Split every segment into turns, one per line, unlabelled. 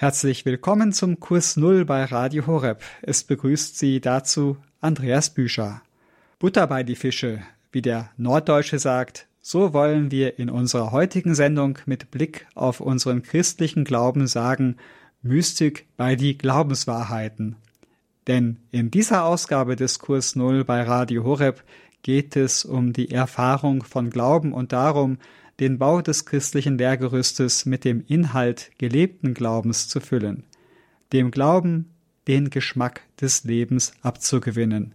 Herzlich willkommen zum Kurs Null bei Radio Horeb. Es begrüßt Sie dazu Andreas Büscher. Butter bei die Fische, wie der Norddeutsche sagt, so wollen wir in unserer heutigen Sendung mit Blick auf unseren christlichen Glauben sagen, Mystik bei die Glaubenswahrheiten. Denn in dieser Ausgabe des Kurs Null bei Radio Horeb geht es um die Erfahrung von Glauben und darum, den Bau des christlichen Lehrgerüstes mit dem Inhalt gelebten Glaubens zu füllen, dem Glauben den Geschmack des Lebens abzugewinnen.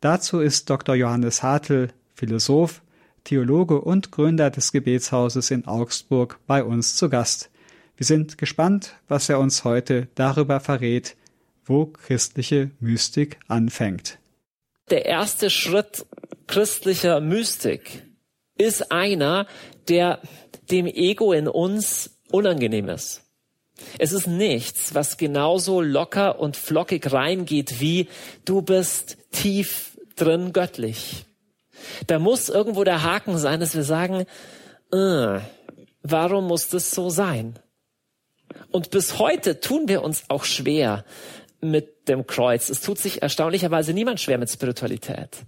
Dazu ist Dr. Johannes Hartl, Philosoph, Theologe und Gründer des Gebetshauses in Augsburg bei uns zu Gast. Wir sind gespannt, was er uns heute darüber verrät, wo christliche Mystik anfängt.
Der erste Schritt christlicher Mystik ist einer, der dem Ego in uns unangenehm ist. Es ist nichts, was genauso locker und flockig reingeht wie du bist tief drin göttlich. Da muss irgendwo der Haken sein, dass wir sagen, äh, warum muss das so sein? Und bis heute tun wir uns auch schwer mit dem Kreuz. Es tut sich erstaunlicherweise niemand schwer mit Spiritualität.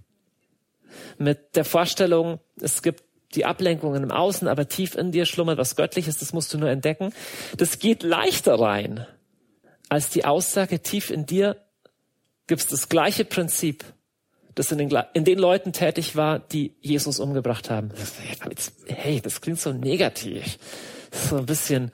Mit der Vorstellung, es gibt die Ablenkungen im Außen, aber tief in dir schlummert was Göttliches, das musst du nur entdecken. Das geht leichter rein als die Aussage, tief in dir gibt es das gleiche Prinzip, das in den, in den Leuten tätig war, die Jesus umgebracht haben. Hey, das klingt so negativ. So ein bisschen,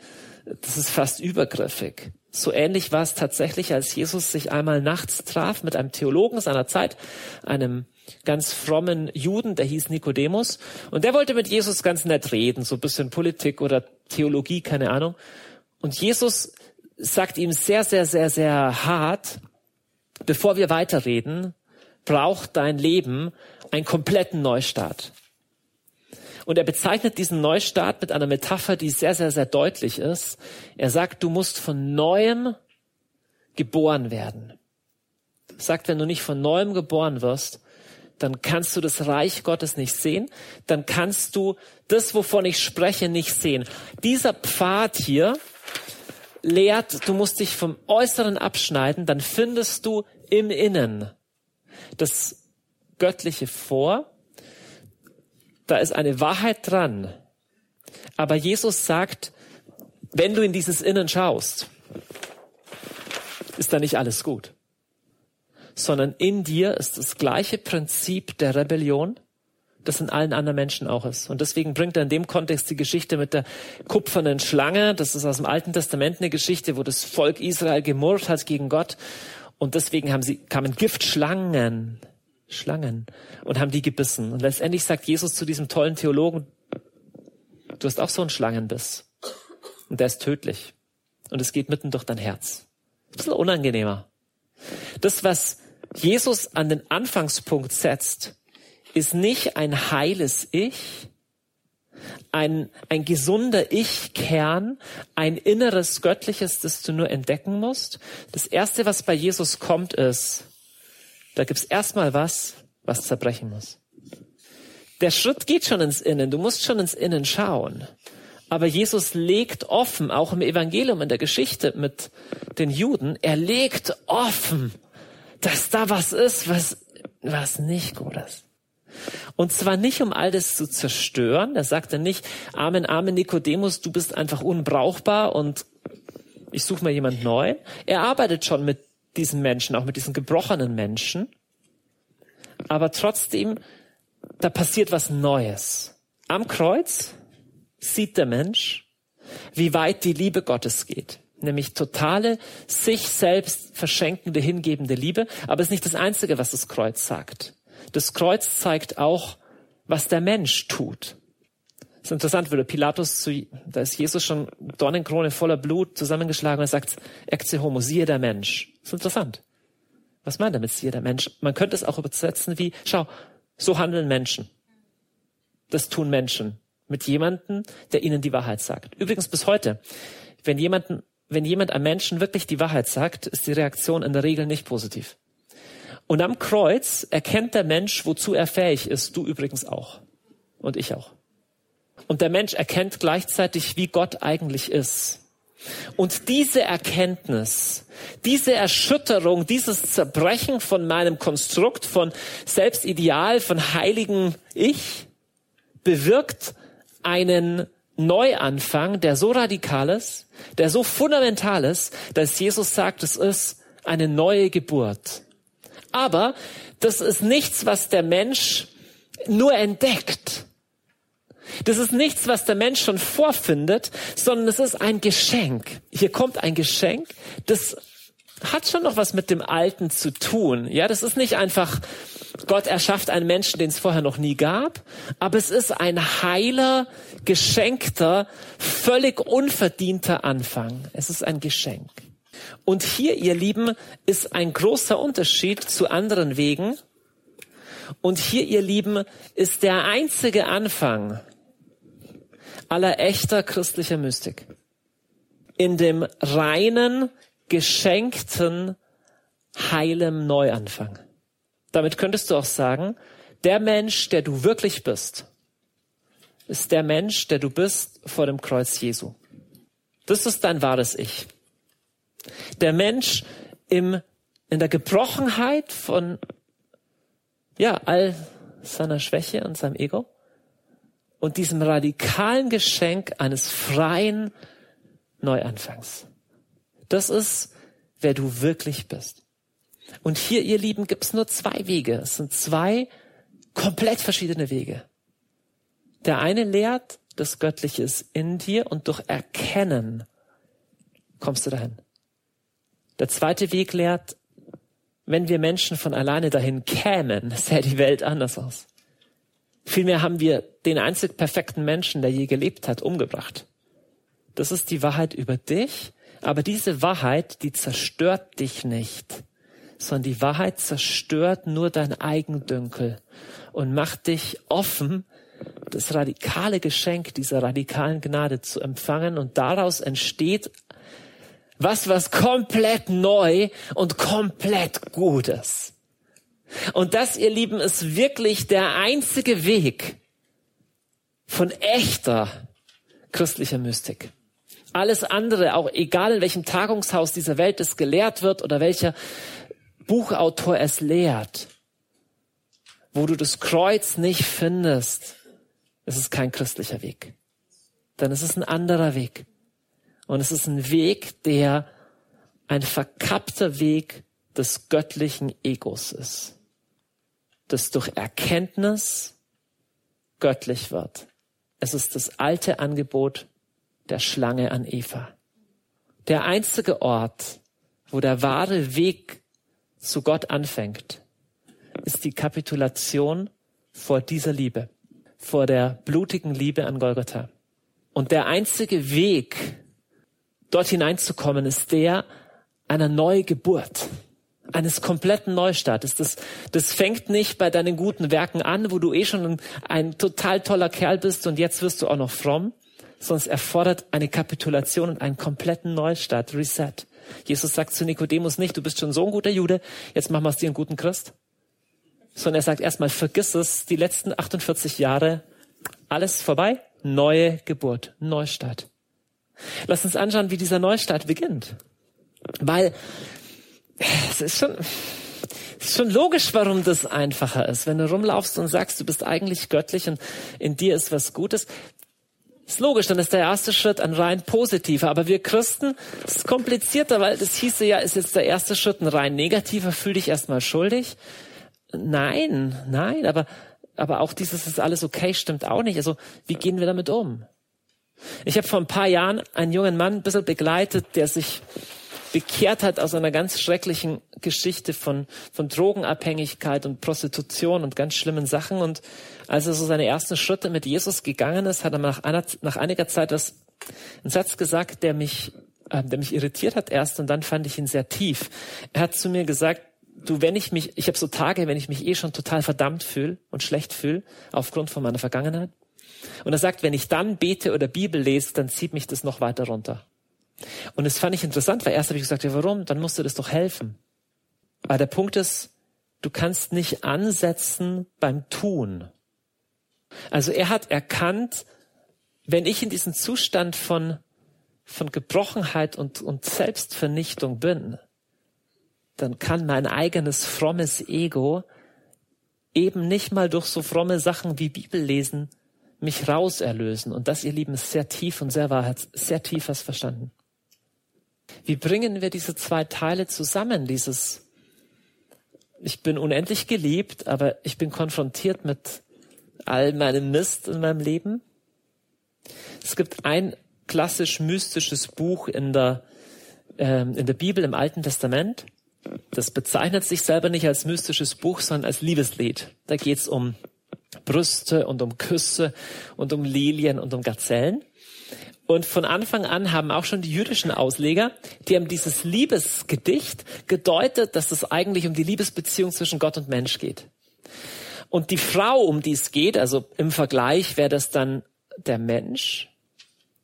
das ist fast übergriffig. So ähnlich war es tatsächlich, als Jesus sich einmal nachts traf mit einem Theologen seiner Zeit, einem ganz frommen Juden, der hieß Nikodemus, und der wollte mit Jesus ganz nett reden, so ein bisschen Politik oder Theologie, keine Ahnung. Und Jesus sagt ihm sehr, sehr, sehr, sehr hart, bevor wir weiterreden, braucht dein Leben einen kompletten Neustart. Und er bezeichnet diesen Neustart mit einer Metapher, die sehr, sehr, sehr deutlich ist. Er sagt, du musst von neuem geboren werden. Er sagt, wenn du nicht von neuem geboren wirst, dann kannst du das Reich Gottes nicht sehen, dann kannst du das, wovon ich spreche, nicht sehen. Dieser Pfad hier lehrt, du musst dich vom Äußeren abschneiden, dann findest du im Innen das Göttliche vor. Da ist eine Wahrheit dran. Aber Jesus sagt, wenn du in dieses Innen schaust, ist da nicht alles gut sondern in dir ist das gleiche Prinzip der Rebellion, das in allen anderen Menschen auch ist. Und deswegen bringt er in dem Kontext die Geschichte mit der kupfernen Schlange. Das ist aus dem Alten Testament eine Geschichte, wo das Volk Israel gemurrt hat gegen Gott. Und deswegen haben sie, kamen Giftschlangen, Schlangen, und haben die gebissen. Und letztendlich sagt Jesus zu diesem tollen Theologen, du hast auch so einen Schlangenbiss. Und der ist tödlich. Und es geht mitten durch dein Herz. Ein bisschen unangenehmer. Das, was Jesus an den Anfangspunkt setzt, ist nicht ein heiles Ich, ein, ein gesunder Ich-Kern, ein inneres Göttliches, das du nur entdecken musst. Das Erste, was bei Jesus kommt, ist, da gibt's erstmal was, was zerbrechen muss. Der Schritt geht schon ins Innen, du musst schon ins Innen schauen. Aber Jesus legt offen, auch im Evangelium, in der Geschichte mit den Juden, er legt offen, dass da was ist, was, was nicht gut ist. Und zwar nicht, um all das zu zerstören. Er sagte nicht, Amen, Amen, Nikodemus, du bist einfach unbrauchbar und ich suche mal jemand neu. Er arbeitet schon mit diesen Menschen, auch mit diesen gebrochenen Menschen. Aber trotzdem, da passiert was Neues. Am Kreuz sieht der Mensch, wie weit die Liebe Gottes geht nämlich totale, sich selbst verschenkende, hingebende Liebe. Aber es ist nicht das Einzige, was das Kreuz sagt. Das Kreuz zeigt auch, was der Mensch tut. Das ist interessant, würde Pilatus zu, da ist Jesus schon Dornenkrone voller Blut zusammengeschlagen und er sagt, Ecce homo, siehe der Mensch. Das ist interessant. Was meint er mit siehe der Mensch? Man könnte es auch übersetzen wie, schau, so handeln Menschen. Das tun Menschen mit jemandem, der ihnen die Wahrheit sagt. Übrigens bis heute, wenn jemanden wenn jemand einem Menschen wirklich die Wahrheit sagt, ist die Reaktion in der Regel nicht positiv. Und am Kreuz erkennt der Mensch, wozu er fähig ist, du übrigens auch. Und ich auch. Und der Mensch erkennt gleichzeitig, wie Gott eigentlich ist. Und diese Erkenntnis, diese Erschütterung, dieses Zerbrechen von meinem Konstrukt, von Selbstideal, von heiligen Ich, bewirkt einen Neuanfang, der so radikal ist, der so fundamental ist, dass Jesus sagt, es ist eine neue Geburt. Aber das ist nichts, was der Mensch nur entdeckt. Das ist nichts, was der Mensch schon vorfindet, sondern es ist ein Geschenk. Hier kommt ein Geschenk, das hat schon noch was mit dem Alten zu tun. Ja, das ist nicht einfach, Gott erschafft einen Menschen, den es vorher noch nie gab, aber es ist ein heiler, geschenkter, völlig unverdienter Anfang. Es ist ein Geschenk. Und hier, ihr Lieben, ist ein großer Unterschied zu anderen Wegen. Und hier, ihr Lieben, ist der einzige Anfang aller echter christlicher Mystik. In dem reinen, geschenkten, heilem Neuanfang. Damit könntest du auch sagen, der Mensch, der du wirklich bist, ist der Mensch, der du bist vor dem Kreuz Jesu. Das ist dein wahres Ich. Der Mensch im, in der Gebrochenheit von, ja, all seiner Schwäche und seinem Ego und diesem radikalen Geschenk eines freien Neuanfangs. Das ist, wer du wirklich bist. Und hier, ihr Lieben, gibt es nur zwei Wege. Es sind zwei komplett verschiedene Wege. Der eine lehrt, das Göttliche ist in dir und durch Erkennen kommst du dahin. Der zweite Weg lehrt, wenn wir Menschen von alleine dahin kämen, sähe die Welt anders aus. Vielmehr haben wir den einzig perfekten Menschen, der je gelebt hat, umgebracht. Das ist die Wahrheit über dich aber diese Wahrheit, die zerstört dich nicht, sondern die Wahrheit zerstört nur dein Eigendünkel und macht dich offen, das radikale Geschenk dieser radikalen Gnade zu empfangen und daraus entsteht was, was komplett neu und komplett Gutes. Und das, ihr Lieben, ist wirklich der einzige Weg von echter christlicher Mystik. Alles andere, auch egal in welchem Tagungshaus dieser Welt es gelehrt wird oder welcher Buchautor es lehrt, wo du das Kreuz nicht findest, es ist kein christlicher Weg. Denn es ist ein anderer Weg. Und es ist ein Weg, der ein verkappter Weg des göttlichen Egos ist, das durch Erkenntnis göttlich wird. Es ist das alte Angebot der Schlange an Eva. Der einzige Ort, wo der wahre Weg zu Gott anfängt, ist die Kapitulation vor dieser Liebe, vor der blutigen Liebe an Golgotha. Und der einzige Weg, dort hineinzukommen, ist der einer Neugeburt, eines kompletten Neustartes. Das, das fängt nicht bei deinen guten Werken an, wo du eh schon ein, ein total toller Kerl bist und jetzt wirst du auch noch fromm, sondern es erfordert eine Kapitulation und einen kompletten Neustart, Reset. Jesus sagt zu Nikodemus nicht, du bist schon so ein guter Jude, jetzt machen wir aus dir einen guten Christ. Sondern er sagt erstmal, vergiss es, die letzten 48 Jahre, alles vorbei, neue Geburt, Neustart. Lass uns anschauen, wie dieser Neustart beginnt. Weil es ist schon, es ist schon logisch, warum das einfacher ist. Wenn du rumlaufst und sagst, du bist eigentlich göttlich und in dir ist was Gutes, ist logisch, dann ist der erste Schritt ein rein positiver. Aber wir Christen, es ist komplizierter, weil das hieße ja, ist jetzt der erste Schritt ein rein negativer, fühl dich erstmal schuldig. Nein, nein, aber, aber auch dieses ist alles okay, stimmt auch nicht. Also, wie gehen wir damit um? Ich habe vor ein paar Jahren einen jungen Mann ein bisschen begleitet, der sich bekehrt hat aus einer ganz schrecklichen Geschichte von, von Drogenabhängigkeit und Prostitution und ganz schlimmen Sachen. Und als er so seine ersten Schritte mit Jesus gegangen ist, hat er nach, einer, nach einiger Zeit das, einen Satz gesagt, der mich, äh, der mich irritiert hat erst und dann fand ich ihn sehr tief. Er hat zu mir gesagt, du, wenn ich mich, ich habe so Tage, wenn ich mich eh schon total verdammt fühle und schlecht fühle, aufgrund von meiner Vergangenheit. Und er sagt, wenn ich dann bete oder Bibel lese, dann zieht mich das noch weiter runter. Und das fand ich interessant, weil erst habe ich gesagt, ja, warum? Dann musst du das doch helfen. Aber der Punkt ist, du kannst nicht ansetzen beim Tun. Also er hat erkannt, wenn ich in diesen Zustand von von Gebrochenheit und, und Selbstvernichtung bin, dann kann mein eigenes frommes Ego eben nicht mal durch so fromme Sachen wie Bibellesen mich rauserlösen. Und das, ihr Lieben, ist sehr tief und sehr wahr, sehr tief was verstanden. Wie bringen wir diese zwei Teile zusammen? Dieses, ich bin unendlich geliebt, aber ich bin konfrontiert mit all meinem Mist in meinem Leben. Es gibt ein klassisch mystisches Buch in der, ähm, in der Bibel im Alten Testament. Das bezeichnet sich selber nicht als mystisches Buch, sondern als Liebeslied. Da geht's um Brüste und um Küsse und um Lilien und um Gazellen. Und von Anfang an haben auch schon die jüdischen Ausleger, die haben dieses Liebesgedicht gedeutet, dass es eigentlich um die Liebesbeziehung zwischen Gott und Mensch geht. Und die Frau, um die es geht, also im Vergleich wäre das dann der Mensch.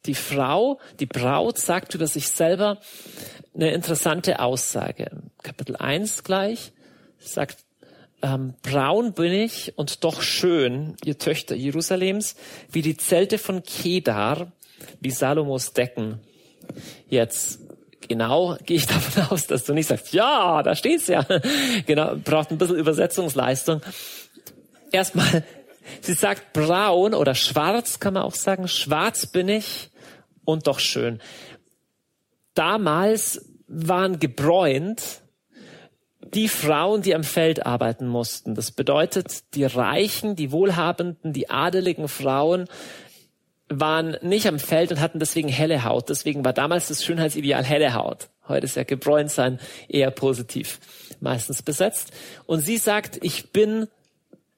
Die Frau, die Braut sagt über sich selber eine interessante Aussage. Kapitel 1 gleich sagt, ähm, braun bin ich und doch schön, ihr Töchter Jerusalems, wie die Zelte von Kedar, wie Salomos Decken. Jetzt genau gehe ich davon aus, dass du nicht sagst, ja, da steht's ja. genau, braucht ein bisschen Übersetzungsleistung. Erstmal, sie sagt braun oder schwarz kann man auch sagen, schwarz bin ich und doch schön. Damals waren gebräunt die Frauen, die am Feld arbeiten mussten. Das bedeutet, die Reichen, die Wohlhabenden, die adeligen Frauen waren nicht am Feld und hatten deswegen helle Haut. Deswegen war damals das Schönheitsideal helle Haut. Heute ist ja gebräunt sein eher positiv meistens besetzt. Und sie sagt, ich bin,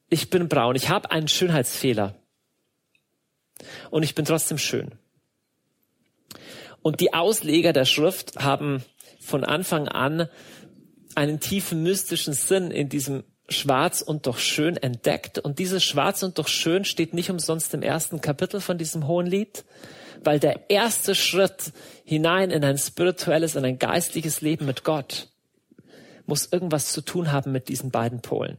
ich bin braun. Ich habe einen Schönheitsfehler. Und ich bin trotzdem schön. Und die Ausleger der Schrift haben von Anfang an einen tiefen mystischen Sinn in diesem Schwarz und doch schön entdeckt. Und dieses Schwarz und doch schön steht nicht umsonst im ersten Kapitel von diesem hohen Lied, weil der erste Schritt hinein in ein spirituelles, in ein geistliches Leben mit Gott muss irgendwas zu tun haben mit diesen beiden Polen.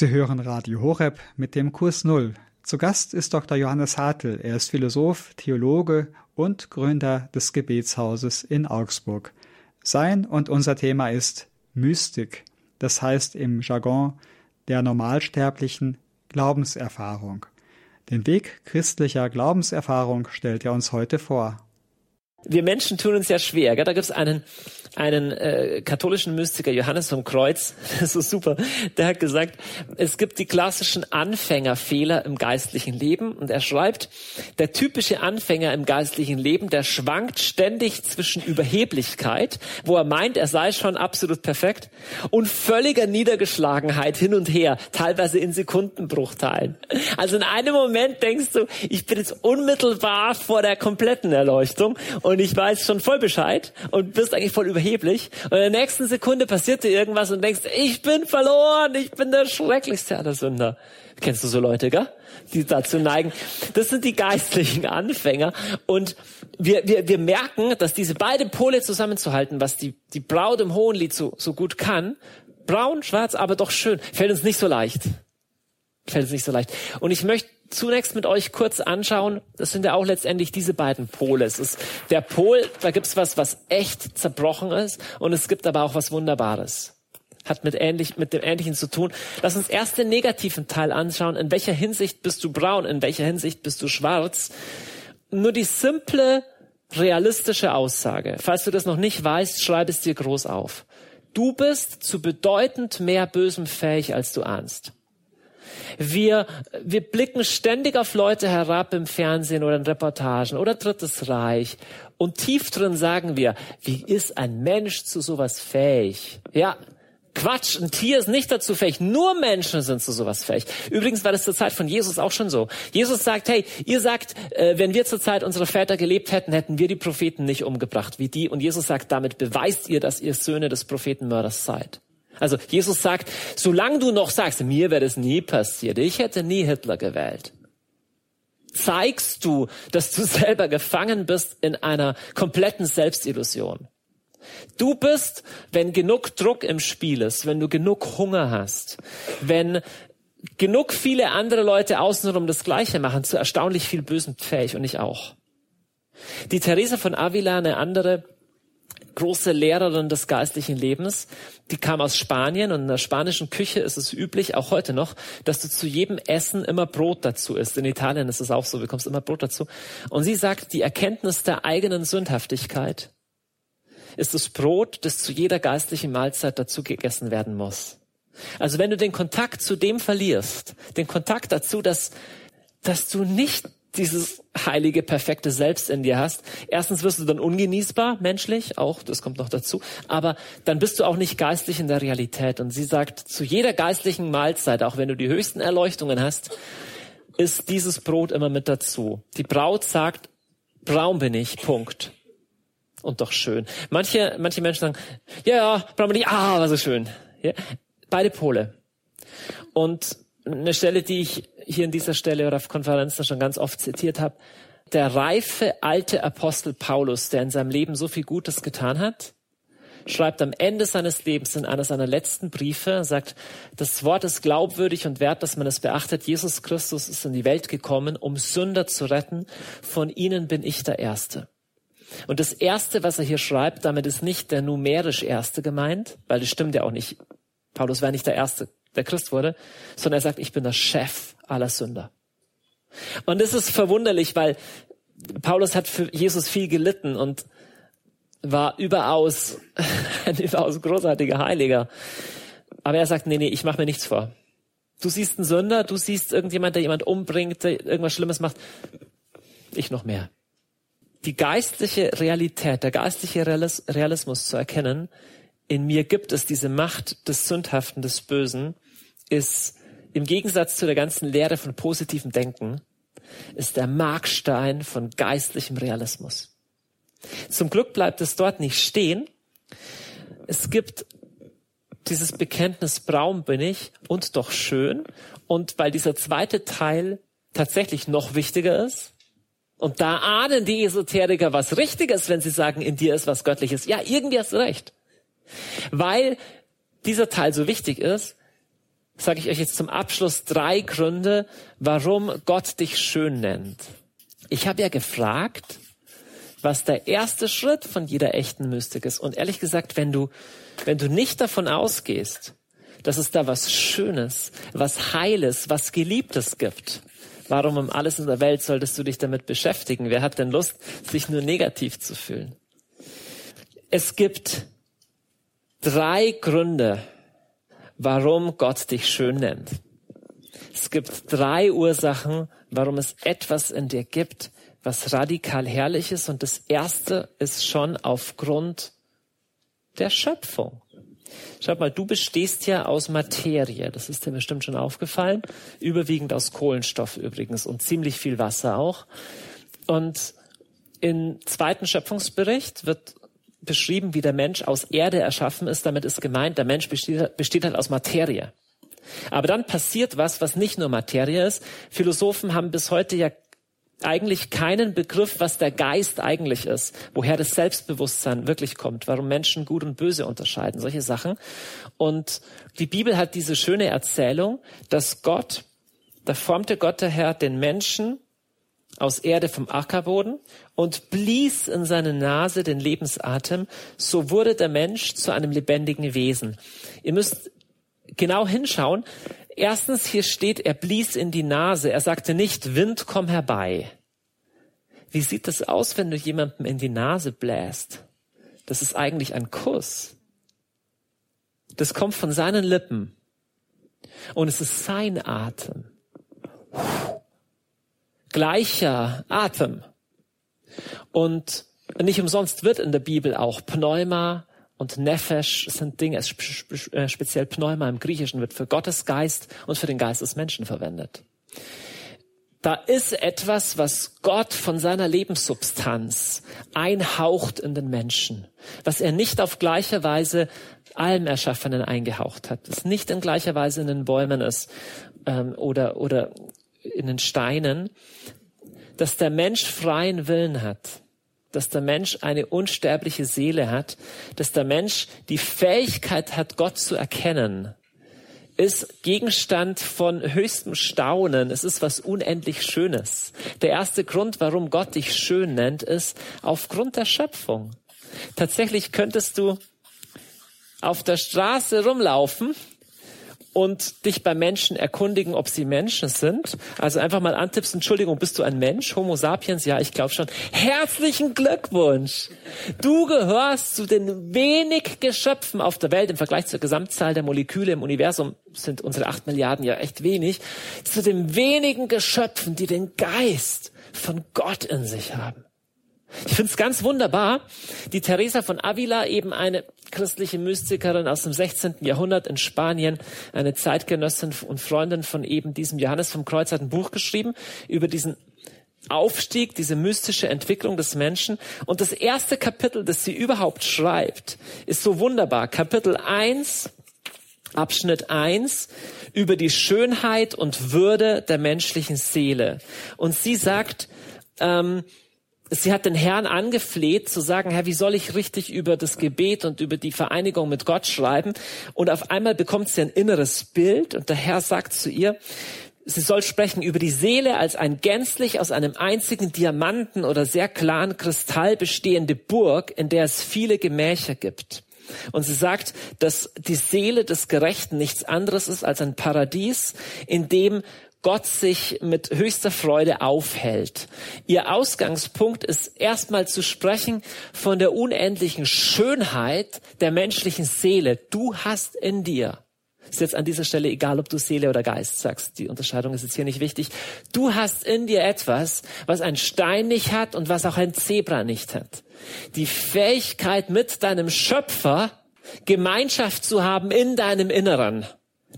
Sie hören Radio Horeb mit dem Kurs Null. Zu Gast ist Dr. Johannes Hartl. Er ist Philosoph, Theologe und Gründer des Gebetshauses in Augsburg. Sein und unser Thema ist Mystik, das heißt im Jargon der normalsterblichen Glaubenserfahrung. Den Weg christlicher Glaubenserfahrung stellt er uns heute vor.
Wir Menschen tun uns ja schwer. Gell? Da gibt's einen einen äh, katholischen Mystiker, Johannes vom Kreuz, das ist super, der hat gesagt, es gibt die klassischen Anfängerfehler im geistlichen Leben. Und er schreibt, der typische Anfänger im geistlichen Leben, der schwankt ständig zwischen Überheblichkeit, wo er meint, er sei schon absolut perfekt, und völliger Niedergeschlagenheit hin und her, teilweise in Sekundenbruchteilen. Also in einem Moment denkst du, ich bin jetzt unmittelbar vor der kompletten Erleuchtung und ich weiß schon voll Bescheid und bist eigentlich voll über überheblich. Und in der nächsten Sekunde passiert dir irgendwas und denkst, ich bin verloren, ich bin der schrecklichste aller Sünder. Kennst du so Leute, gell? Die dazu neigen. Das sind die geistlichen Anfänger. Und wir, wir, wir merken, dass diese beiden Pole zusammenzuhalten, was die, die Braut im Hohenlied so, so gut kann, braun, schwarz, aber doch schön, fällt uns nicht so leicht. Fällt uns nicht so leicht. Und ich möchte zunächst mit euch kurz anschauen, das sind ja auch letztendlich diese beiden Pole. Es ist der Pol, da gibt's was, was echt zerbrochen ist und es gibt aber auch was Wunderbares. Hat mit, ähnlich, mit dem Ähnlichen zu tun. Lass uns erst den negativen Teil anschauen. In welcher Hinsicht bist du braun? In welcher Hinsicht bist du schwarz? Nur die simple, realistische Aussage. Falls du das noch nicht weißt, schreib es dir groß auf. Du bist zu bedeutend mehr Bösem fähig, als du ahnst. Wir, wir blicken ständig auf Leute herab im Fernsehen oder in Reportagen oder Drittes Reich. Und tief drin sagen wir, wie ist ein Mensch zu sowas fähig? Ja, Quatsch, ein Tier ist nicht dazu fähig. Nur Menschen sind zu sowas fähig. Übrigens war das zur Zeit von Jesus auch schon so. Jesus sagt, hey, ihr sagt, äh, wenn wir zur Zeit unserer Väter gelebt hätten, hätten wir die Propheten nicht umgebracht wie die. Und Jesus sagt, damit beweist ihr, dass ihr Söhne des Prophetenmörders seid. Also Jesus sagt, solange du noch sagst, mir wäre das nie passiert, ich hätte nie Hitler gewählt. zeigst du, dass du selber gefangen bist in einer kompletten Selbstillusion. Du bist, wenn genug Druck im Spiel ist, wenn du genug Hunger hast, wenn genug viele andere Leute außenrum das Gleiche machen, zu erstaunlich viel Bösen fähig und ich auch. Die Theresa von Avila, eine andere große Lehrerin des geistlichen Lebens, die kam aus Spanien und in der spanischen Küche ist es üblich, auch heute noch, dass du zu jedem Essen immer Brot dazu isst. In Italien ist es auch so, du bekommst immer Brot dazu. Und sie sagt, die Erkenntnis der eigenen Sündhaftigkeit ist das Brot, das zu jeder geistlichen Mahlzeit dazu gegessen werden muss. Also wenn du den Kontakt zu dem verlierst, den Kontakt dazu, dass, dass du nicht dieses heilige, perfekte Selbst in dir hast. Erstens wirst du dann ungenießbar, menschlich, auch, das kommt noch dazu, aber dann bist du auch nicht geistlich in der Realität. Und sie sagt, zu jeder geistlichen Mahlzeit, auch wenn du die höchsten Erleuchtungen hast, ist dieses Brot immer mit dazu. Die Braut sagt, braun bin ich, Punkt. Und doch schön. Manche, manche Menschen sagen, ja, ja, braun bin ich, ah, war so schön. Ja, beide Pole. Und eine Stelle, die ich hier in dieser Stelle oder auf Konferenzen schon ganz oft zitiert habe. Der reife alte Apostel Paulus, der in seinem Leben so viel Gutes getan hat, schreibt am Ende seines Lebens in einer seiner letzten Briefe, sagt, das Wort ist glaubwürdig und wert, dass man es beachtet. Jesus Christus ist in die Welt gekommen, um Sünder zu retten. Von ihnen bin ich der Erste. Und das Erste, was er hier schreibt, damit ist nicht der numerisch Erste gemeint, weil das stimmt ja auch nicht. Paulus war nicht der Erste der Christ wurde, sondern er sagt, ich bin der Chef aller Sünder. Und das ist verwunderlich, weil Paulus hat für Jesus viel gelitten und war überaus ein überaus großartiger Heiliger. Aber er sagt, nee, nee, ich mache mir nichts vor. Du siehst einen Sünder, du siehst irgendjemand, der jemand umbringt, der irgendwas Schlimmes macht. Ich noch mehr. Die geistliche Realität, der geistliche Realismus zu erkennen, in mir gibt es diese Macht des Sündhaften, des Bösen, ist im Gegensatz zu der ganzen Lehre von positivem Denken, ist der Markstein von geistlichem Realismus. Zum Glück bleibt es dort nicht stehen. Es gibt dieses Bekenntnis braun bin ich und doch schön. Und weil dieser zweite Teil tatsächlich noch wichtiger ist, und da ahnen die Esoteriker was Richtiges, wenn sie sagen, in dir ist was Göttliches. Ja, irgendwie hast du recht. Weil dieser Teil so wichtig ist, sage ich euch jetzt zum Abschluss drei Gründe, warum Gott dich schön nennt. Ich habe ja gefragt, was der erste Schritt von jeder echten Mystik ist. Und ehrlich gesagt, wenn du, wenn du nicht davon ausgehst, dass es da was Schönes, was Heiles, was Geliebtes gibt, warum um alles in der Welt solltest du dich damit beschäftigen? Wer hat denn Lust, sich nur negativ zu fühlen? Es gibt drei Gründe, warum Gott dich schön nennt. Es gibt drei Ursachen, warum es etwas in dir gibt, was radikal herrlich ist. Und das erste ist schon aufgrund der Schöpfung. Schau mal, du bestehst ja aus Materie. Das ist dir bestimmt schon aufgefallen. Überwiegend aus Kohlenstoff übrigens und ziemlich viel Wasser auch. Und im zweiten Schöpfungsbericht wird beschrieben, wie der Mensch aus Erde erschaffen ist. Damit ist gemeint, der Mensch besteht, besteht halt aus Materie. Aber dann passiert was, was nicht nur Materie ist. Philosophen haben bis heute ja eigentlich keinen Begriff, was der Geist eigentlich ist, woher das Selbstbewusstsein wirklich kommt, warum Menschen gut und böse unterscheiden, solche Sachen. Und die Bibel hat diese schöne Erzählung, dass Gott, da formte Gott der Herr den Menschen aus Erde vom Ackerboden und blies in seine Nase den Lebensatem, so wurde der Mensch zu einem lebendigen Wesen. Ihr müsst genau hinschauen. Erstens, hier steht, er blies in die Nase. Er sagte nicht, Wind, komm herbei. Wie sieht das aus, wenn du jemandem in die Nase bläst? Das ist eigentlich ein Kuss. Das kommt von seinen Lippen. Und es ist sein Atem. Gleicher Atem. Und nicht umsonst wird in der Bibel auch Pneuma und Nefesh sind Dinge, äh, speziell Pneuma im Griechischen wird für Gottes Geist und für den Geist des Menschen verwendet. Da ist etwas, was Gott von seiner Lebenssubstanz einhaucht in den Menschen, was er nicht auf gleiche Weise allem Erschaffenen eingehaucht hat, das nicht in gleicher Weise in den Bäumen ist ähm, oder, oder in den Steinen, dass der Mensch freien Willen hat, dass der Mensch eine unsterbliche Seele hat, dass der Mensch die Fähigkeit hat, Gott zu erkennen, ist Gegenstand von höchstem Staunen. Es ist was unendlich Schönes. Der erste Grund, warum Gott dich schön nennt, ist aufgrund der Schöpfung. Tatsächlich könntest du auf der Straße rumlaufen und dich bei Menschen erkundigen, ob sie Menschen sind. Also einfach mal antippst, Entschuldigung, bist du ein Mensch? Homo sapiens? Ja, ich glaube schon. Herzlichen Glückwunsch! Du gehörst zu den wenig Geschöpfen auf der Welt im Vergleich zur Gesamtzahl der Moleküle im Universum sind unsere acht Milliarden ja echt wenig, zu den wenigen Geschöpfen, die den Geist von Gott in sich haben. Ich finde es ganz wunderbar, die Teresa von Avila, eben eine christliche Mystikerin aus dem 16. Jahrhundert in Spanien, eine Zeitgenössin und Freundin von eben diesem Johannes vom Kreuz, hat ein Buch geschrieben über diesen Aufstieg, diese mystische Entwicklung des Menschen. Und das erste Kapitel, das sie überhaupt schreibt, ist so wunderbar. Kapitel 1, Abschnitt 1 über die Schönheit und Würde der menschlichen Seele. Und sie sagt, ähm, sie hat den Herrn angefleht zu sagen, Herr, wie soll ich richtig über das Gebet und über die Vereinigung mit Gott schreiben? Und auf einmal bekommt sie ein inneres Bild und der Herr sagt zu ihr, sie soll sprechen über die Seele als ein gänzlich aus einem einzigen Diamanten oder sehr klaren Kristall bestehende Burg, in der es viele Gemächer gibt. Und sie sagt, dass die Seele des Gerechten nichts anderes ist als ein Paradies, in dem Gott sich mit höchster Freude aufhält. Ihr Ausgangspunkt ist erstmal zu sprechen von der unendlichen Schönheit der menschlichen Seele. Du hast in dir ist jetzt an dieser Stelle egal, ob du Seele oder Geist sagst. Die Unterscheidung ist jetzt hier nicht wichtig. Du hast in dir etwas, was ein Stein nicht hat und was auch ein Zebra nicht hat. Die Fähigkeit mit deinem Schöpfer Gemeinschaft zu haben in deinem Inneren.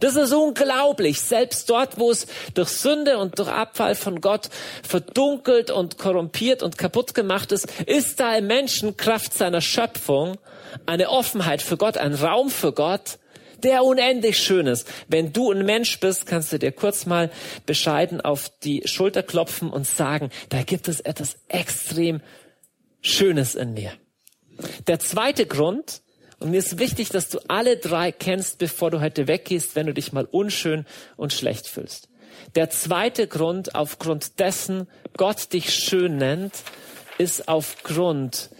Das ist unglaublich. Selbst dort, wo es durch Sünde und durch Abfall von Gott verdunkelt und korrumpiert und kaputt gemacht ist, ist da im Menschen Kraft seiner Schöpfung eine Offenheit für Gott, ein Raum für Gott, der unendlich schön ist. Wenn du ein Mensch bist, kannst du dir kurz mal bescheiden auf die Schulter klopfen und sagen, da gibt es etwas extrem Schönes in mir. Der zweite Grund, und mir ist wichtig, dass du alle drei kennst, bevor du heute weggehst, wenn du dich mal unschön und schlecht fühlst. Der zweite Grund, aufgrund dessen Gott dich schön nennt, ist aufgrund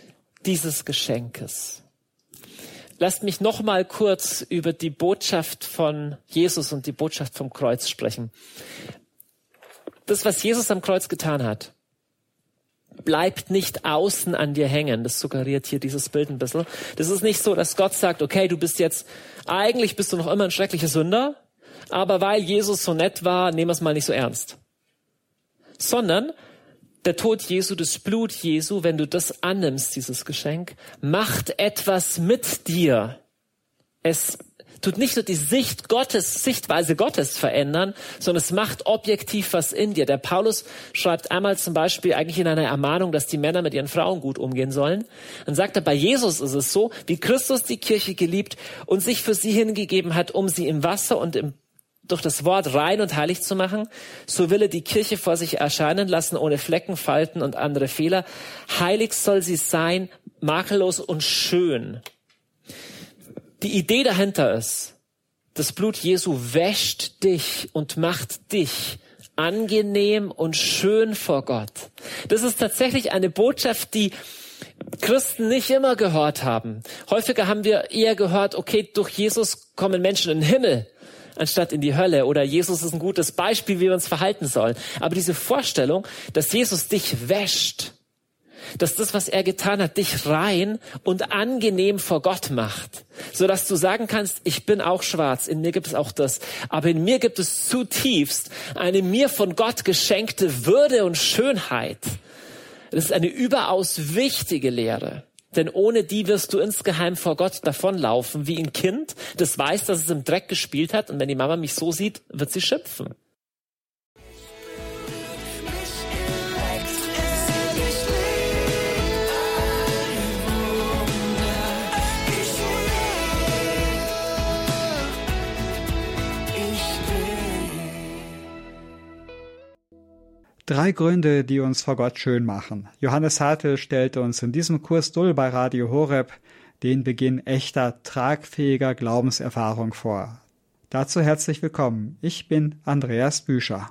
dieses Geschenkes. Lasst mich noch mal kurz über die Botschaft von Jesus und die Botschaft vom Kreuz sprechen. Das, was Jesus am Kreuz getan hat, bleibt nicht außen an dir hängen. Das suggeriert hier dieses Bild ein bisschen. Das ist nicht so, dass Gott sagt, okay, du bist jetzt, eigentlich bist du noch immer ein schrecklicher Sünder, aber weil Jesus so nett war, nehmen wir es mal nicht so ernst. Sondern der Tod Jesu, das Blut Jesu, wenn du das annimmst, dieses Geschenk, macht etwas mit dir. Es tut nicht nur die Sicht Gottes, Sichtweise Gottes verändern, sondern es macht objektiv was in dir. Der Paulus schreibt einmal zum Beispiel eigentlich in einer Ermahnung, dass die Männer mit ihren Frauen gut umgehen sollen. Dann sagt er, bei Jesus ist es so, wie Christus die Kirche geliebt und sich für sie hingegeben hat, um sie im Wasser und im durch das Wort rein und heilig zu machen, so will er die Kirche vor sich erscheinen lassen, ohne Flecken, Falten und andere Fehler. Heilig soll sie sein, makellos und schön. Die Idee dahinter ist, das Blut Jesu wäscht dich und macht dich angenehm und schön vor Gott. Das ist tatsächlich eine Botschaft, die Christen nicht immer gehört haben. Häufiger haben wir eher gehört, okay, durch Jesus kommen Menschen in den Himmel anstatt in die Hölle oder Jesus ist ein gutes Beispiel, wie wir uns verhalten sollen. Aber diese Vorstellung, dass Jesus dich wäscht, dass das, was er getan hat, dich rein und angenehm vor Gott macht, so dass du sagen kannst, ich bin auch schwarz, in mir gibt es auch das, aber in mir gibt es zutiefst eine mir von Gott geschenkte Würde und Schönheit. Das ist eine überaus wichtige Lehre. Denn ohne die wirst du insgeheim vor Gott davonlaufen, wie ein Kind, das weiß, dass es im Dreck gespielt hat und wenn die Mama mich so sieht, wird sie schimpfen.
Drei Gründe, die uns vor Gott schön machen. Johannes Hartl stellte uns in diesem Kurs Dull bei Radio Horeb den Beginn echter, tragfähiger Glaubenserfahrung vor. Dazu herzlich willkommen. Ich bin Andreas Büscher.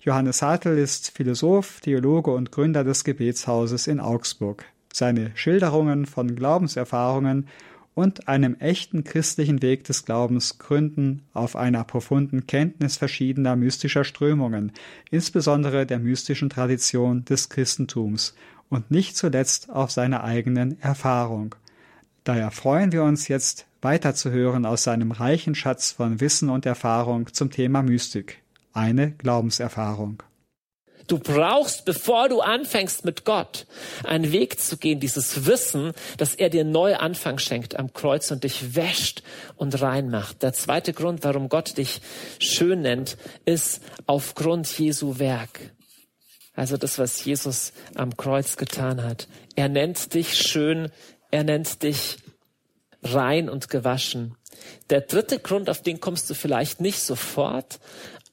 Johannes Hartl ist Philosoph, Theologe und Gründer des Gebetshauses in Augsburg. Seine Schilderungen von Glaubenserfahrungen und einem echten christlichen Weg des Glaubens gründen auf einer profunden Kenntnis verschiedener mystischer Strömungen, insbesondere der mystischen Tradition des Christentums und nicht zuletzt auf seiner eigenen Erfahrung. Daher freuen wir uns jetzt weiterzuhören aus seinem reichen Schatz von Wissen und Erfahrung zum Thema Mystik, eine Glaubenserfahrung.
Du brauchst, bevor du anfängst mit Gott, einen Weg zu gehen, dieses Wissen, dass er dir neue Anfang schenkt am Kreuz und dich wäscht und reinmacht. Der zweite Grund, warum Gott dich schön nennt, ist aufgrund Jesu Werk. Also das, was Jesus am Kreuz getan hat. Er nennt dich schön, er nennt dich rein und gewaschen. Der dritte Grund, auf den kommst du vielleicht nicht sofort,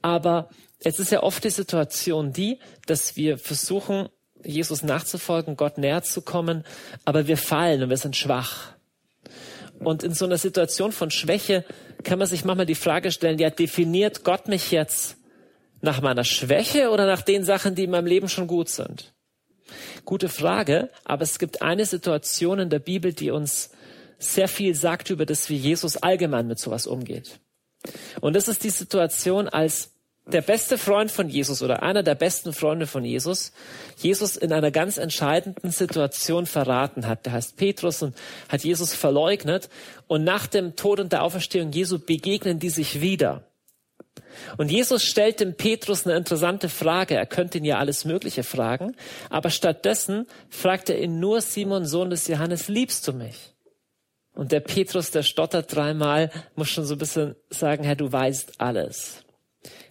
aber es ist ja oft die Situation die, dass wir versuchen, Jesus nachzufolgen, Gott näher zu kommen, aber wir fallen und wir sind schwach. Und in so einer Situation von Schwäche kann man sich manchmal die Frage stellen, ja, definiert Gott mich jetzt nach meiner Schwäche oder nach den Sachen, die in meinem Leben schon gut sind? Gute Frage, aber es gibt eine Situation in der Bibel, die uns sehr viel sagt über das, wie Jesus allgemein mit sowas umgeht. Und das ist die Situation, als der beste Freund von Jesus oder einer der besten Freunde von Jesus, Jesus in einer ganz entscheidenden Situation verraten hat. Der heißt Petrus und hat Jesus verleugnet. Und nach dem Tod und der Auferstehung Jesu begegnen die sich wieder. Und Jesus stellt dem Petrus eine interessante Frage. Er könnte ihn ja alles Mögliche fragen. Aber stattdessen fragt er ihn nur, Simon, Sohn des Johannes, liebst du mich? Und der Petrus, der stottert dreimal, muss schon so ein bisschen sagen, Herr, du weißt alles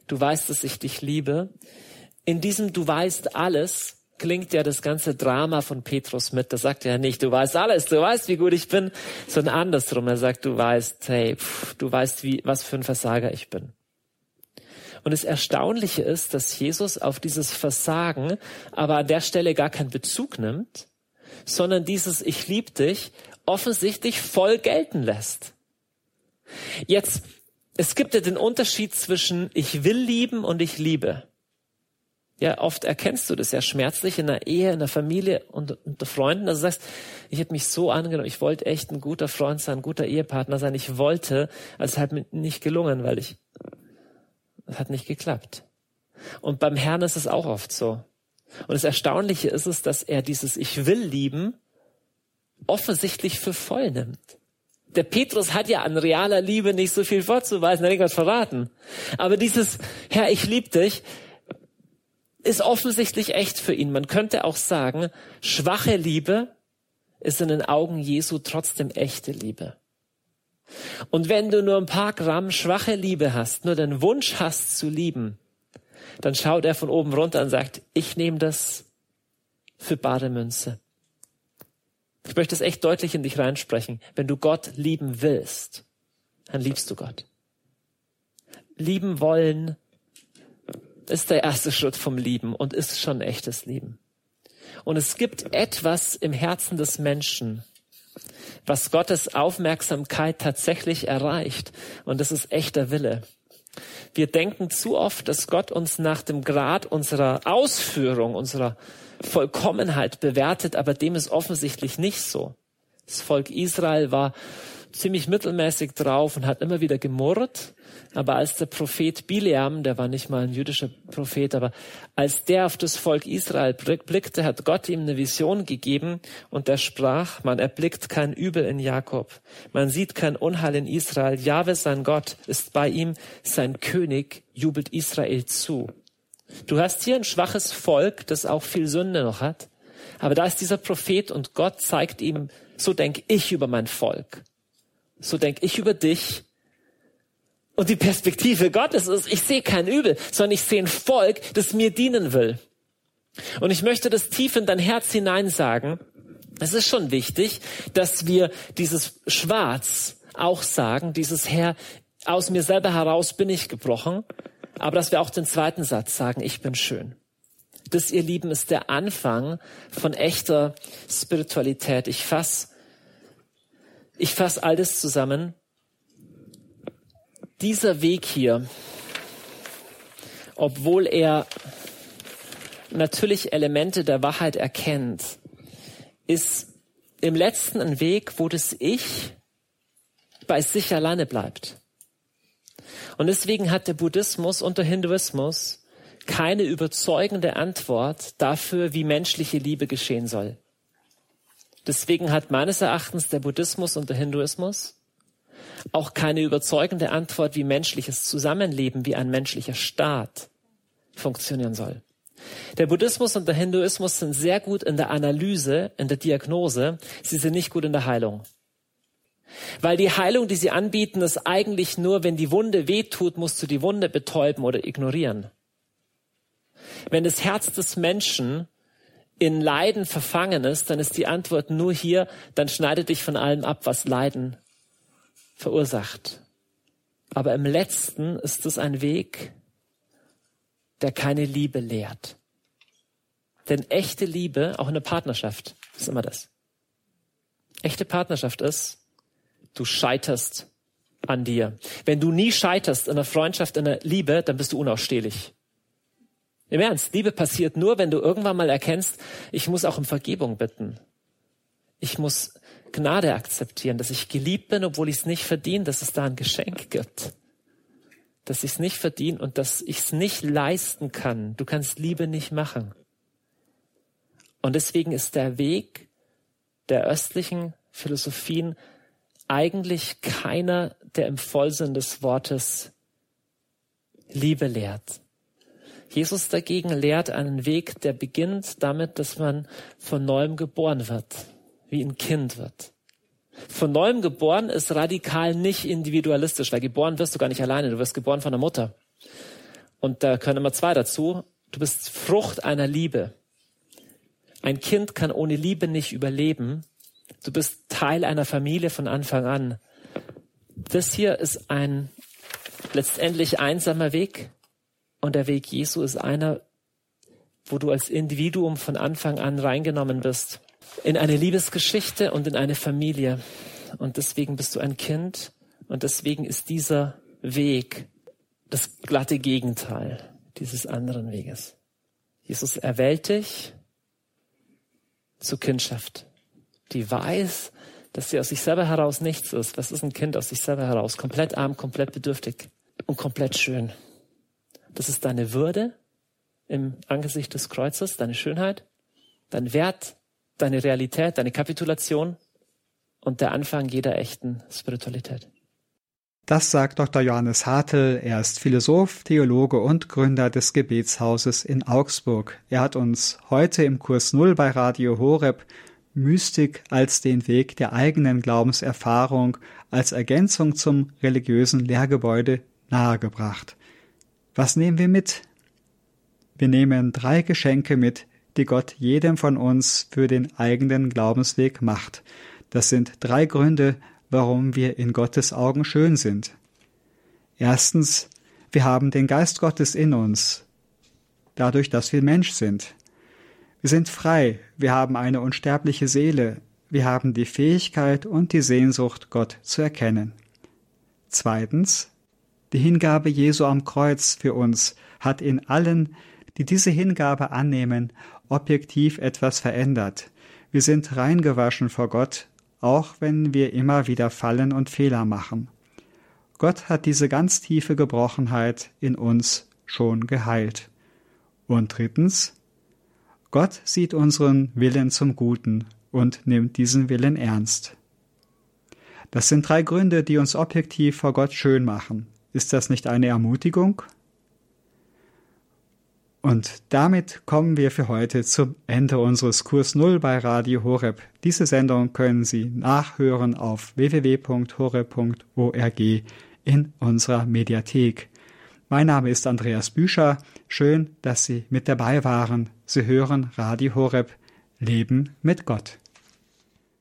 du weißt, dass ich dich liebe. In diesem du weißt alles klingt ja das ganze Drama von Petrus mit. Da sagt er nicht, du weißt alles, du weißt, wie gut ich bin, sondern andersrum. Er sagt, du weißt, hey, pff, du weißt, wie, was für ein Versager ich bin. Und das Erstaunliche ist, dass Jesus auf dieses Versagen aber an der Stelle gar keinen Bezug nimmt, sondern dieses Ich lieb dich offensichtlich voll gelten lässt. Jetzt es gibt ja den Unterschied zwischen ich will lieben und ich liebe. Ja, oft erkennst du das ja schmerzlich in der Ehe, in der Familie und unter Freunden, dass du sagst, ich habe mich so angenommen, ich wollte echt ein guter Freund sein, ein guter Ehepartner sein, ich wollte, also es hat mir nicht gelungen, weil ich, es hat nicht geklappt. Und beim Herrn ist es auch oft so. Und das Erstaunliche ist es, dass er dieses Ich will lieben offensichtlich für voll nimmt der Petrus hat ja an realer Liebe nicht so viel vorzuweisen, er hat irgendwas verraten. Aber dieses, Herr, ich liebe dich, ist offensichtlich echt für ihn. Man könnte auch sagen, schwache Liebe ist in den Augen Jesu trotzdem echte Liebe. Und wenn du nur ein paar Gramm schwache Liebe hast, nur den Wunsch hast zu lieben, dann schaut er von oben runter und sagt, ich nehme das für bare Münze. Ich möchte es echt deutlich in dich reinsprechen. Wenn du Gott lieben willst, dann liebst du Gott. Lieben wollen ist der erste Schritt vom Lieben und ist schon echtes Lieben. Und es gibt etwas im Herzen des Menschen, was Gottes Aufmerksamkeit tatsächlich erreicht. Und das ist echter Wille. Wir denken zu oft, dass Gott uns nach dem Grad unserer Ausführung, unserer Vollkommenheit bewertet, aber dem ist offensichtlich nicht so. Das Volk Israel war ziemlich mittelmäßig drauf und hat immer wieder gemurrt. Aber als der Prophet Bileam, der war nicht mal ein jüdischer Prophet, aber als der auf das Volk Israel blickte, hat Gott ihm eine Vision gegeben und er sprach, man erblickt kein Übel in Jakob, man sieht kein Unheil in Israel, Jahwe sein Gott ist bei ihm, sein König jubelt Israel zu. Du hast hier ein schwaches Volk, das auch viel Sünde noch hat. Aber da ist dieser Prophet und Gott zeigt ihm, so denke ich über mein Volk. So denke ich über dich. Und die Perspektive Gottes ist, ich sehe kein Übel, sondern ich sehe ein Volk, das mir dienen will. Und ich möchte das tief in dein Herz hinein sagen. Es ist schon wichtig, dass wir dieses Schwarz auch sagen, dieses Herr, aus mir selber heraus bin ich gebrochen aber dass wir auch den zweiten Satz sagen, ich bin schön. Das, ihr Lieben, ist der Anfang von echter Spiritualität. Ich fass, ich fass all das zusammen. Dieser Weg hier, obwohl er natürlich Elemente der Wahrheit erkennt, ist im letzten ein Weg, wo das Ich bei sich alleine bleibt. Und deswegen hat der Buddhismus und der Hinduismus keine überzeugende Antwort dafür, wie menschliche Liebe geschehen soll. Deswegen hat meines Erachtens der Buddhismus und der Hinduismus auch keine überzeugende Antwort, wie menschliches Zusammenleben, wie ein menschlicher Staat funktionieren soll. Der Buddhismus und der Hinduismus sind sehr gut in der Analyse, in der Diagnose, sie sind nicht gut in der Heilung. Weil die Heilung, die sie anbieten, ist eigentlich nur, wenn die Wunde wehtut, musst du die Wunde betäuben oder ignorieren. Wenn das Herz des Menschen in Leiden verfangen ist, dann ist die Antwort nur hier, dann schneide dich von allem ab, was Leiden verursacht. Aber im letzten ist es ein Weg, der keine Liebe lehrt. Denn echte Liebe, auch in der Partnerschaft, ist immer das. Echte Partnerschaft ist, du scheiterst an dir. Wenn du nie scheiterst in der Freundschaft, in der Liebe, dann bist du unausstehlich. Im Ernst, Liebe passiert nur, wenn du irgendwann mal erkennst, ich muss auch um Vergebung bitten. Ich muss Gnade akzeptieren, dass ich geliebt bin, obwohl ich es nicht verdiene, dass es da ein Geschenk gibt dass ich es nicht verdiene und dass ich es nicht leisten kann. Du kannst Liebe nicht machen. Und deswegen ist der Weg der östlichen Philosophien eigentlich keiner, der im Vollsinn des Wortes Liebe lehrt. Jesus dagegen lehrt einen Weg, der beginnt damit, dass man von neuem geboren wird, wie ein Kind wird. Von neuem geboren ist radikal nicht individualistisch, weil geboren wirst du gar nicht alleine, du wirst geboren von der Mutter. Und da können immer zwei dazu. Du bist Frucht einer Liebe. Ein Kind kann ohne Liebe nicht überleben. Du bist Teil einer Familie von Anfang an. Das hier ist ein letztendlich einsamer Weg. Und der Weg Jesu ist einer, wo du als Individuum von Anfang an reingenommen bist in eine Liebesgeschichte und in eine Familie. Und deswegen bist du ein Kind und deswegen ist dieser Weg das glatte Gegenteil dieses anderen Weges. Jesus erwählt dich zur Kindschaft, die weiß, dass sie aus sich selber heraus nichts ist. Was ist ein Kind aus sich selber heraus? Komplett arm, komplett bedürftig und komplett schön. Das ist deine Würde im Angesicht des Kreuzes, deine Schönheit, dein Wert, deine Realität, deine Kapitulation und der Anfang jeder echten Spiritualität.
Das sagt Dr. Johannes Hartl. Er ist Philosoph, Theologe und Gründer des Gebetshauses in Augsburg. Er hat uns heute im Kurs Null bei Radio Horeb Mystik als den Weg der eigenen Glaubenserfahrung als Ergänzung zum religiösen Lehrgebäude nahegebracht. Was nehmen wir mit? Wir nehmen drei Geschenke mit, die Gott jedem von uns für den eigenen Glaubensweg macht. Das sind drei Gründe, warum wir in Gottes Augen schön sind. Erstens, wir haben den Geist Gottes in uns, dadurch, dass wir Mensch sind. Wir sind frei, wir haben eine unsterbliche Seele, wir haben die Fähigkeit und die Sehnsucht, Gott zu erkennen. Zweitens, die Hingabe Jesu am Kreuz für uns hat in allen, die diese Hingabe annehmen, objektiv etwas verändert. Wir sind reingewaschen vor Gott, auch wenn wir immer wieder fallen und Fehler machen. Gott hat diese ganz tiefe Gebrochenheit in uns schon geheilt. Und drittens, Gott sieht unseren Willen zum Guten und nimmt diesen Willen ernst. Das sind drei Gründe, die uns objektiv vor Gott schön machen. Ist das nicht eine Ermutigung? Und damit kommen wir für heute zum Ende unseres Kurs Null bei Radio Horeb. Diese Sendung können Sie nachhören auf www.horeb.org in unserer Mediathek. Mein Name ist Andreas Büscher. Schön, dass Sie mit dabei waren. Sie hören Radio Horeb Leben mit Gott.